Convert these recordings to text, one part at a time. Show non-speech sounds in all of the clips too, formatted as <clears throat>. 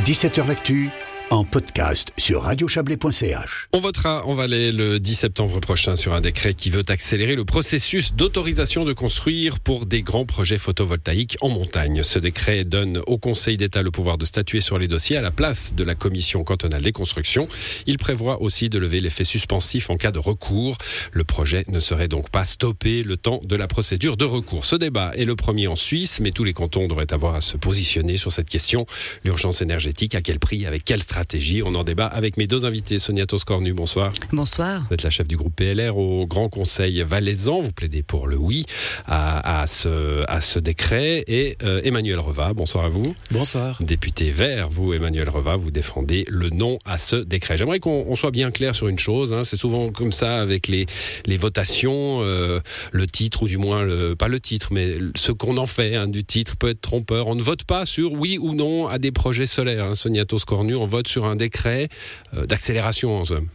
17h L'actu en podcast sur radiochablais.ch. On votera en Valais le 10 septembre prochain sur un décret qui veut accélérer le processus d'autorisation de construire pour des grands projets photovoltaïques en montagne. Ce décret donne au Conseil d'État le pouvoir de statuer sur les dossiers à la place de la Commission cantonale des constructions. Il prévoit aussi de lever l'effet suspensif en cas de recours. Le projet ne serait donc pas stoppé le temps de la procédure de recours. Ce débat est le premier en Suisse, mais tous les cantons devraient avoir à se positionner sur cette question. L'urgence énergétique, à quel prix, avec quelle stratégie on en débat avec mes deux invités. Sonia Toscornu, bonsoir. Bonsoir. Vous êtes la chef du groupe PLR au Grand Conseil valaisan. Vous plaidez pour le oui à, ce, à ce décret. Et euh, Emmanuel Reva, bonsoir à vous. Bonsoir. Député vert, vous, Emmanuel Reva, vous défendez le non à ce décret. J'aimerais qu'on soit bien clair sur une chose. Hein. C'est souvent comme ça avec les, les votations. Euh, le titre, ou du moins, le, pas le titre, mais ce qu'on en fait hein, du titre peut être trompeur. On ne vote pas sur oui ou non à des projets solaires. Hein. Sonia Toscornu, on vote sur un décret euh, d'accélération en somme.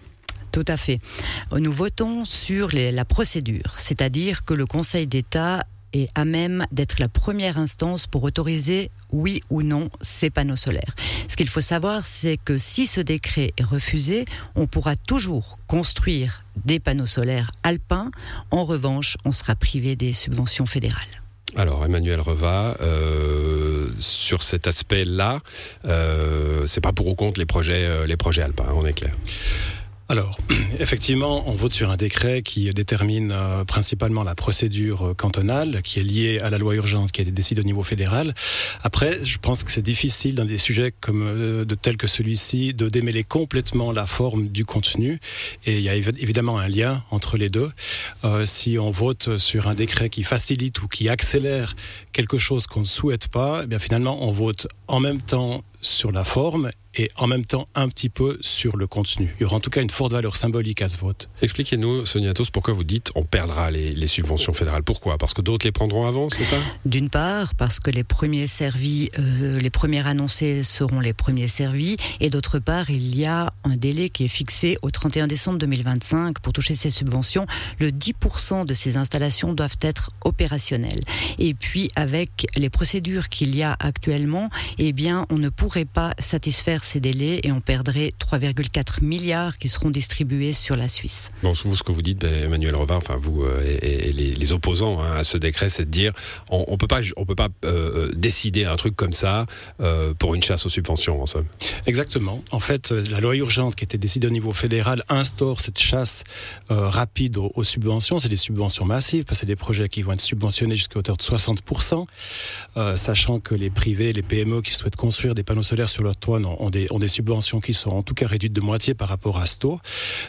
Tout à fait. Nous votons sur la procédure, c'est-à-dire que le Conseil d'État est à même d'être la première instance pour autoriser oui ou non ces panneaux solaires. Ce qu'il faut savoir, c'est que si ce décret est refusé, on pourra toujours construire des panneaux solaires alpins. En revanche, on sera privé des subventions fédérales. Alors, Emmanuel Reva, euh, sur cet aspect-là, euh, c'est pas pour ou contre les projets, euh, les projets alpins, on est clair. Alors, <clears throat> effectivement, on vote sur un décret qui détermine euh, principalement la procédure euh, cantonale, qui est liée à la loi urgente, qui est décidée au niveau fédéral. Après, je pense que c'est difficile dans des sujets comme euh, de tels que celui-ci de démêler complètement la forme du contenu. Et il y a évidemment un lien entre les deux. si on vote sur un décret qui facilite ou qui accélère quelque chose qu'on ne souhaite pas, eh bien finalement, on vote en même temps sur la forme et en même temps un petit peu sur le contenu. Il y aura en tout cas une forte valeur symbolique à ce vote. Expliquez-nous, Sonia Tos, pourquoi vous dites on perdra les, subventions fédérales. Pourquoi? Parce que d'autres les prendront avant, c'est ça? D'une part, parce que les premiers servis, euh, les premiers annoncés seront les premiers servis, et d'autre part, il y a un délai qui est fixé au 31 décembre 2025 pour toucher ces subventions. Le 10% de ces installations doivent être opérationnelles. Et puis, avec les procédures qu'il y a actuellement, eh bien, on ne pourrait pas satisfaire ces délais et on perdrait 3,4 milliards qui seront distribués sur la Suisse. Bon, ce que vous dites, ben, Emmanuel Revin, enfin vous euh, et, les, opposants hein, à ce décret, c'est de dire on, ne peut pas, on peut pas euh, décider un truc comme ça euh, pour une chasse aux subventions, en somme. Exactement. En fait, la loi urgente qui était décidée au niveau fédéral instaure cette chasse rapide aux, subventions. C'est des subventions massives, parce que c'est des projets qui vont être subventionnés jusqu'à hauteur de 60%, sachant que les privés, les PME qui souhaitent construire des panneaux solaires sur leur toit ont des, ont des subventions qui sont en tout cas réduites de moitié par rapport à ce taux.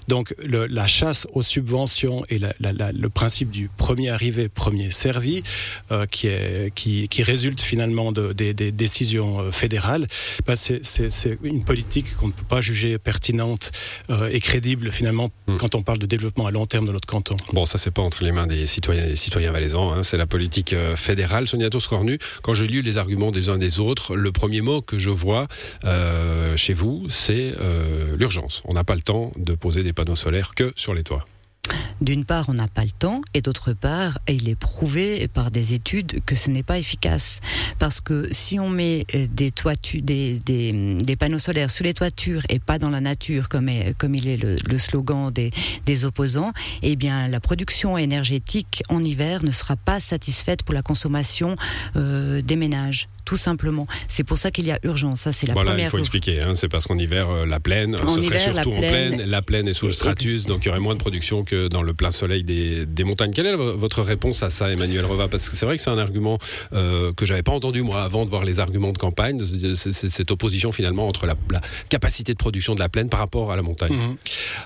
Donc la chasse aux subventions et le principe du premier arrivé, premier servi, euh, qui, est, qui, qui, résulte finalement de, des, décisions euh, fédérales, bah, c'est une politique qu'on ne peut pas juger pertinente euh, et crédible finalement hmm. quand on parle de développement à long terme de notre canton. Bon, ça c'est pas entre les mains des citoyens et des citoyens valaisans, hein, c'est la politique fédérale. Sonia Toscornu, quand j'ai lu les arguments des uns des autres, le premier mot que je vois chez vous, c'est l'urgence. On n'a pas le temps de poser des panneaux solaires que sur les toits. D'une part, on n'a pas le temps, et d'autre part, il est prouvé par des études que ce n'est pas efficace. Parce que si on met euh, des, panneaux solaires sous les toitures et pas dans la nature, comme, est, il est le, slogan des, opposants, eh la production énergétique en hiver ne sera pas satisfaite pour la consommation euh, des ménages tout simplement. C'est pour ça qu'il y a urgence. Ça, c'est la voilà, première. il faut expliquer. Hein, c'est parce qu'en hiver, euh, la plaine, ce serait surtout en plaine. La plaine est sous le stratus, donc il y aurait moins de production que dans le plein soleil des, des montagnes. Quelle est votre réponse à ça, Emmanuel Reva Parce que c'est vrai que c'est un argument euh, que j'avais pas entendu moi avant de voir les arguments de campagne. Cette opposition finalement entre la, capacité de production de la plaine par rapport à la montagne. Mhm.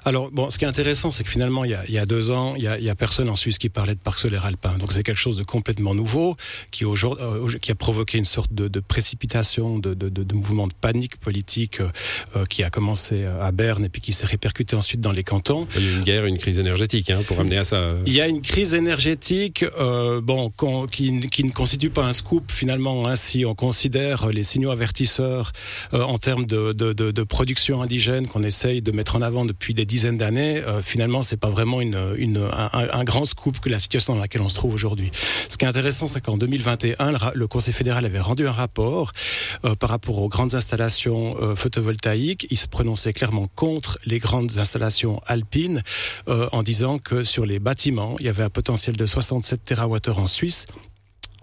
Alors bon, ce qui est intéressant, c'est que finalement, il y a, il y a deux ans, il y a, il y a, personne en Suisse qui parlait de parc solaire alpin. Donc c'est quelque chose de complètement nouveau qui, aujourd'hui, euh, qui a provoqué une sorte de, de précipitation, de, de, de, mouvement de panique politique euh, euh, qui a commencé à Berne et puis qui s'est répercuté ensuite dans les cantons. Il y a une guerre, une crise énergétique hein, pour amener à ça. Il y a une crise énergétique euh, bon, qui, qui, ne constitue pas un scoop finalement hein, si on considère les signaux avertisseurs en termes de, de, production indigène qu'on essaye de mettre en avant depuis des dizaines d'années. finalement, c'est pas vraiment une, une, un, un, grand scoop que la situation dans laquelle on se trouve aujourd'hui. Ce qui est intéressant, c'est qu'en 2021, le Conseil fédéral avait rendu rendu un rapport euh, par rapport aux grandes installations euh, photovoltaïques. Il se prononçait clairement contre les grandes installations alpines euh, en disant que sur les bâtiments, il y avait un potentiel de 67 TWh en Suisse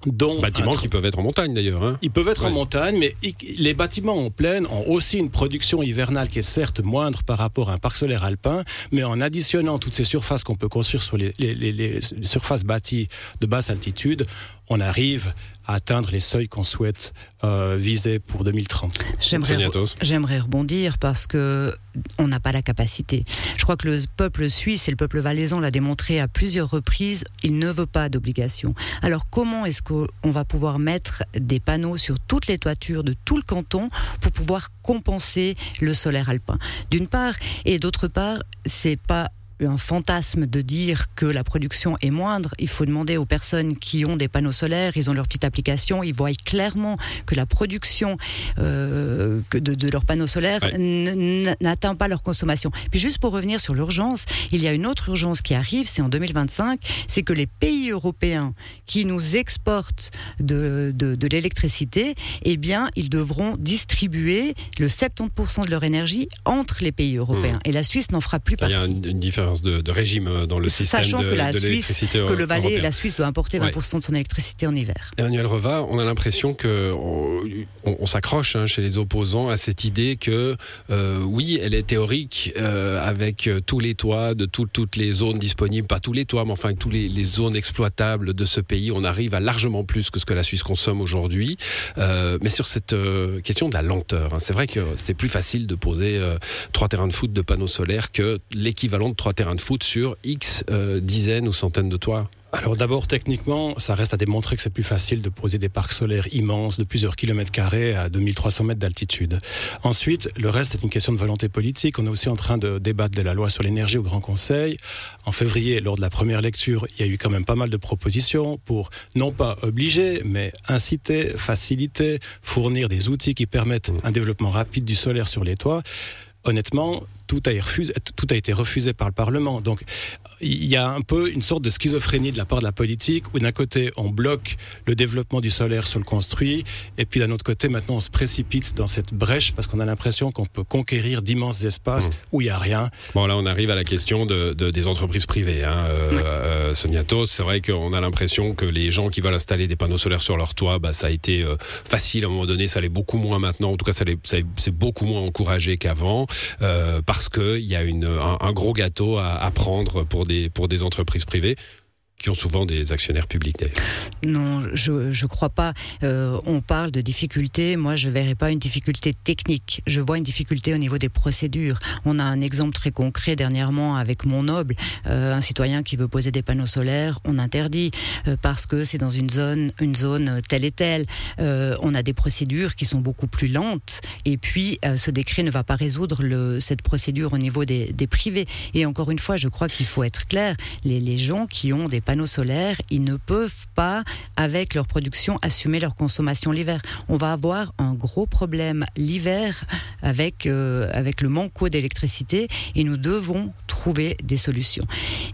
dont bâtiments qui peuvent être en montagne d'ailleurs. Hein. Ils peuvent être en montagne, mais les bâtiments en plaine ont aussi une production hivernale qui est certes moindre par rapport à un parc solaire alpin, mais en additionnant toutes ces surfaces qu'on peut construire sur les, les surfaces bâties de basse altitude, on arrive à atteindre les seuils qu'on souhaite euh, viser pour 2030. J'aimerais rebondir parce que on n'a pas la capacité. Je crois que le peuple suisse et le peuple valaisan l'a démontré à plusieurs reprises, il ne veut pas d'obligation. Alors comment est-ce qu'on va pouvoir mettre des panneaux sur toutes les toitures de tout le canton pour pouvoir compenser le solaire alpin? D'une part, et d'autre part, c'est pas un fantasme de dire que la production est moindre. Il faut demander aux personnes qui ont des panneaux solaires, ils ont leur petite application, ils voient clairement que la production euh, de, leurs panneaux solaires n'atteint pas leur consommation. Puis juste pour revenir sur l'urgence, il y a une autre urgence qui arrive, c'est en 2025, c'est que les pays européens qui nous exportent de, de l'électricité, eh bien, ils devront distribuer le 70% de leur énergie entre les pays européens. Mmh. Et la Suisse n'en fera plus partie. Il y a une différence de, régime euh, dans le système Sachant de, que la Suisse, que le Valais et la Suisse doivent importer 20% de son électricité en hiver. Emmanuel Reva, on a l'impression que on, s'accroche hein, chez les opposants à cette idée que euh, oui, elle est théorique euh, avec tous les toits de toutes les zones disponibles, pas tous les toits, mais enfin toutes les, zones exploitables de ce pays, on arrive à largement plus que ce que la Suisse consomme aujourd'hui. mais sur cette question de la lenteur, hein, c'est vrai que c'est plus facile de poser trois terrains de foot de panneaux solaires que l'équivalent de trois terrain de foot sur X euh, dizaines ou centaines de toits alors d'abord, techniquement, ça reste à démontrer que c'est plus facile de poser des parcs solaires immenses de plusieurs kilomètres carrés à 2300 mètres d'altitude. Ensuite, le reste est une question de volonté politique. On est aussi en train de débattre de la loi sur l'énergie au Grand Conseil. En février, lors de la première lecture, il y a eu quand même pas mal de propositions pour non pas obliger, mais inciter, faciliter, fournir des outils qui permettent un développement rapide du solaire sur les toits. Honnêtement, tout a, été refusé par le Parlement. Il y a un peu une sorte de schizophrénie de la part de la politique où d'un côté on bloque le développement du solaire sur le construit et puis d'un autre côté maintenant on se précipite dans cette brèche parce qu'on a l'impression qu'on peut conquérir d'immenses espaces mmh. où il n'y a rien. Bon là on arrive à la question de, des entreprises privées. Hein. Euh, euh, Sonia c'est vrai qu'on a l'impression que les gens qui veulent installer des panneaux solaires sur leur toit, bah, ça a été euh, facile à un moment donné, ça l'est beaucoup moins maintenant. En tout cas, ça, c'est beaucoup moins encouragé qu'avant parce qu'il y a une, un, gros gâteau à, à prendre pour pour des entreprises privées qui ont souvent des actionnaires publics Non, je ne crois pas. Euh, on parle de difficultés. Moi, je ne verrai pas une difficulté technique. Je vois une difficulté au niveau des procédures. On a un exemple très concret dernièrement avec Mon Noble, euh, un citoyen qui veut poser des panneaux solaires. On interdit euh, parce que c'est dans une zone, une zone telle et telle. on a des procédures qui sont beaucoup plus lentes. Et puis, ce décret ne va pas résoudre cette procédure au niveau des, des, privés. Et encore une fois, je crois qu'il faut être clair. Les, les gens qui ont des panneaux solaires, ils ne peuvent pas, avec leur production, assumer leur consommation l'hiver. On va avoir un gros problème l'hiver avec, euh, avec le manque d'électricité et nous devons trouver des solutions.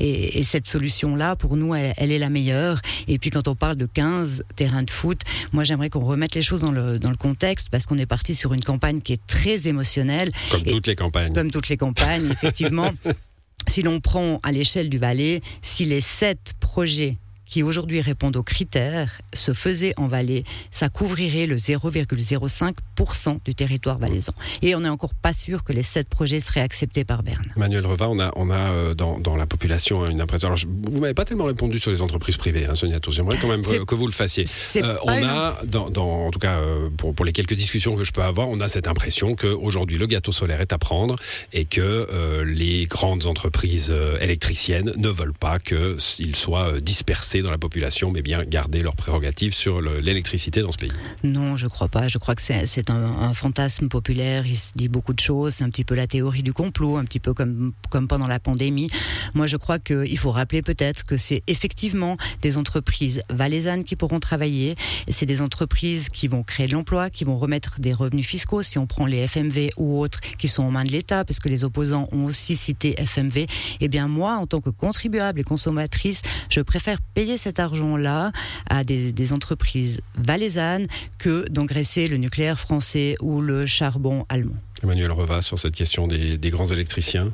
Et, cette solution-là, pour nous, elle, est la meilleure. Et puis quand on parle de 15 terrains de foot, moi j'aimerais qu'on remette les choses dans le, dans le contexte parce qu'on est parti sur une campagne qui est très émotionnelle. Comme toutes les campagnes. Comme toutes les campagnes, effectivement. <laughs> si l'on prend à l'échelle du Valais, si les sept projets qui aujourd'hui répondent aux critères se faisait en Valais, ça couvrirait le 0,05% du territoire valaisan. Et on n'est encore pas sûr que les sept projets seraient acceptés par Berne. Manuel Reva, on a, on a euh, dans, dans la population une impression. Alors, vous m'avez pas tellement répondu sur les entreprises privées, hein, Sonia J'aimerais quand même que vous le fassiez. Euh, on a, dans, dans, en tout cas, euh, pour, pour, les quelques discussions que je peux avoir, on a cette impression qu'aujourd'hui, le gâteau solaire est à prendre et que les grandes entreprises électriciennes ne veulent pas qu'il soit dispersé dans la population, mais bien garder leurs prérogatives sur l'électricité dans ce pays Non, je crois pas. Je crois que c'est un, fantasme populaire. Il se dit beaucoup de choses. C'est un petit peu la théorie du complot, un petit peu comme, comme pendant la pandémie. Moi, je crois qu'il faut rappeler peut-être que c'est effectivement des entreprises valaisannes qui pourront travailler. C'est des entreprises qui vont créer de l'emploi, qui vont remettre des revenus fiscaux. Si on prend les FMV ou autres qui sont en main de l'État, parce que les opposants ont aussi cité FMV, eh bien moi, en tant que contribuable et consommatrice, je préfère payer payer cet argent-là à des, des entreprises valaisannes que d'engraisser le nucléaire français ou le charbon allemand. Emmanuel Reva sur cette question des, des grands électriciens.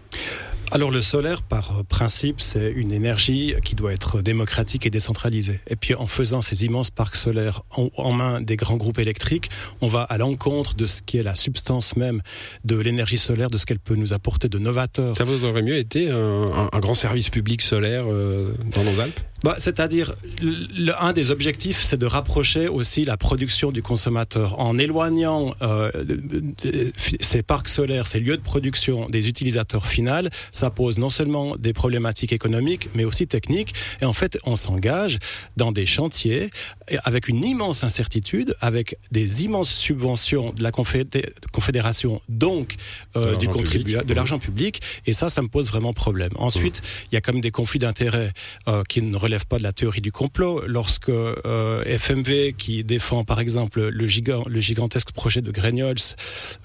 Alors le solaire, par principe, c'est une énergie qui doit être démocratique et décentralisée. Et puis en faisant ces immenses parcs solaires en, en main des grands groupes électriques, on va à l'encontre de ce qui est la substance même de l'énergie solaire, de ce qu'elle peut nous apporter de novateur. Ça vous aurait mieux été un, un, un grand service public solaire euh, dans nos Alpes? Bah, C'est-à-dire, un des objectifs, c'est de rapprocher aussi la production du consommateur. En éloignant euh, ces parcs solaires, ces lieux de production des utilisateurs finaux, ça pose non seulement des problématiques économiques, mais aussi techniques. Et en fait, on s'engage dans des chantiers avec une immense incertitude, avec des immenses subventions de la Confédération, donc euh, du contribuable, de l'argent public. Et ça, ça me pose vraiment problème. Ensuite, mmh. il y a comme des conflits d'intérêts euh, qui ne relèvent pas de la théorie du complot. Lorsque euh, FMV, qui défend par exemple le, gigant, le gigantesque projet de Grignols,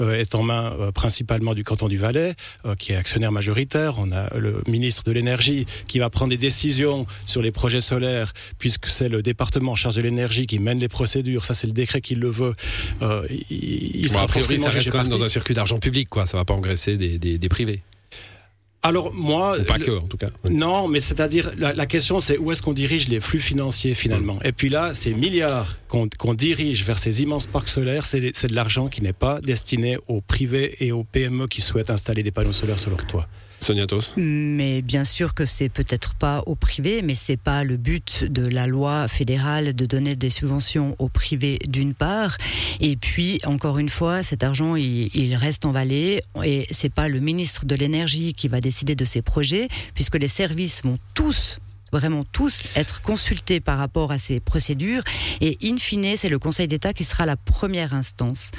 euh, est en main euh, principalement du canton du Valais, qui est actionnaire majoritaire. On a le ministre de l'énergie qui va prendre des décisions sur les projets solaires, puisque c'est le département en charge de l'énergie qui mène les procédures. Ça, c'est le décret qui le veut. Il, il bon, a priori, ça reste quand même dans un circuit d'argent public, quoi. Ça va pas engraisser des, des, des privés. Alors moi, Ou pas le, que en tout cas. Non, mais c'est-à-dire la, la, question c'est où est-ce qu'on dirige les flux financiers finalement. Et puis là, ces milliards qu'on qu dirige vers ces immenses parcs solaires, c'est de l'argent qui n'est pas destiné aux privés et aux PME qui souhaitent installer des panneaux solaires sur leur toit. Mais bien sûr que c'est peut-être pas au privé, mais c'est pas le but de la loi fédérale de donner des subventions au privé d'une part. Et puis, encore une fois, cet argent, il, reste en Valais et c'est pas le ministre de l'énergie qui va décider de ces projets, puisque les services vont tous vraiment tous être consultés par rapport à ces procédures. Et in fine, c'est le Conseil d'État qui sera la première instance.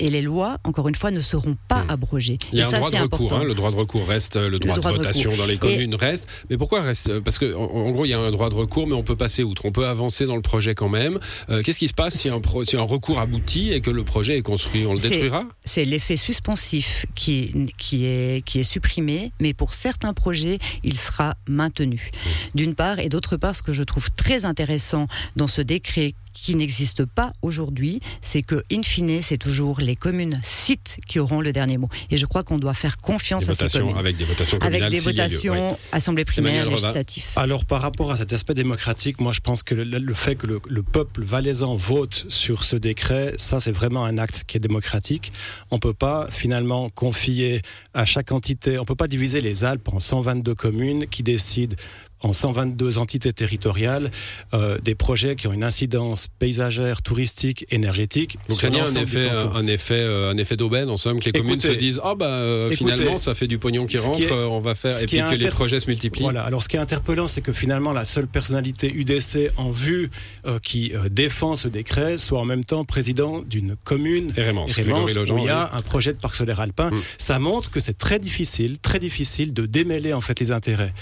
Et les lois, encore une fois, ne seront pas mmh. abrogées. Il y a et un ça, droit de recours. Hein, le droit de recours reste, le droit, le droit de, de votation dans les communes et reste. Mais pourquoi reste Parce qu'en en, gros, il y a un droit de recours, mais on peut passer outre. On peut avancer dans le projet quand même. Euh, Qu'est-ce qui se passe si un, pro, si un, recours aboutit et que le projet est construit? On le détruira? C'est l'effet suspensif qui, qui, est, qui est supprimé, mais pour certains projets, il sera maintenu. Mmh d'une part, et d'autre part, ce que je trouve très intéressant dans ce décret qui n'existe pas aujourd'hui, c'est que, in fine, c'est toujours les communes sites qui auront le dernier mot. Et je crois qu'on doit faire confiance des à ces communes. Avec des votations communales. Avec des votations, oui. assemblée primaire, législative. Alors, par rapport à cet aspect démocratique, moi, je pense que le, le fait que le, le, peuple valaisan vote sur ce décret, ça, c'est vraiment un acte qui est démocratique. On ne peut pas, finalement, confier à chaque entité, on ne peut pas diviser les Alpes en 122 communes qui décident en 122 entités territoriales euh, des projets qui ont une incidence paysagère, touristique, énergétique. Donc il y a un effet, un effet, euh, un effet d'aubaine en somme que les écoutez, communes se disent ah oh, bah euh, écoutez, finalement ça fait du pognon qui rentre, est, on va faire et puis que les projets se multiplient. Voilà. Alors ce qui est interpellant, c'est que finalement la seule personnalité UDC en vue euh, qui euh, défend ce décret soit en même temps président d'une commune Rémence, Rémence où il y a un projet de parc solaire alpin. Hum. Ça montre que c'est très difficile, très difficile de démêler en fait les intérêts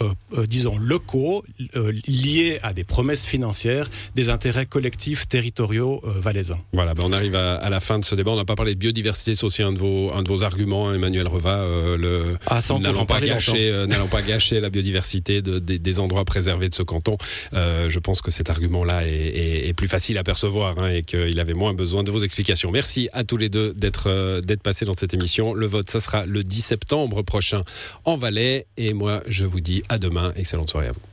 euh, disons, locaux euh, liés à des promesses financières, des intérêts collectifs territoriaux euh, valaisans. Voilà, ben on arrive à, à, la fin de ce débat. On n'a pas parlé de biodiversité, c'est aussi un de vos, un de vos arguments, Emmanuel Reva. Euh, le, ah, n'allons pas, gâcher, euh, n'allons pas gâcher la biodiversité de, de, des endroits préservés de ce canton. Euh, je pense que cet argument-là est, est, est, plus facile à percevoir hein, et qu'il avait moins besoin de vos explications. Merci à tous les deux d'être euh, d'être passés dans cette émission. Le vote, ça sera le 10 septembre prochain en Valais. Et moi, je vous dis à demain. Excellente soirée à vous.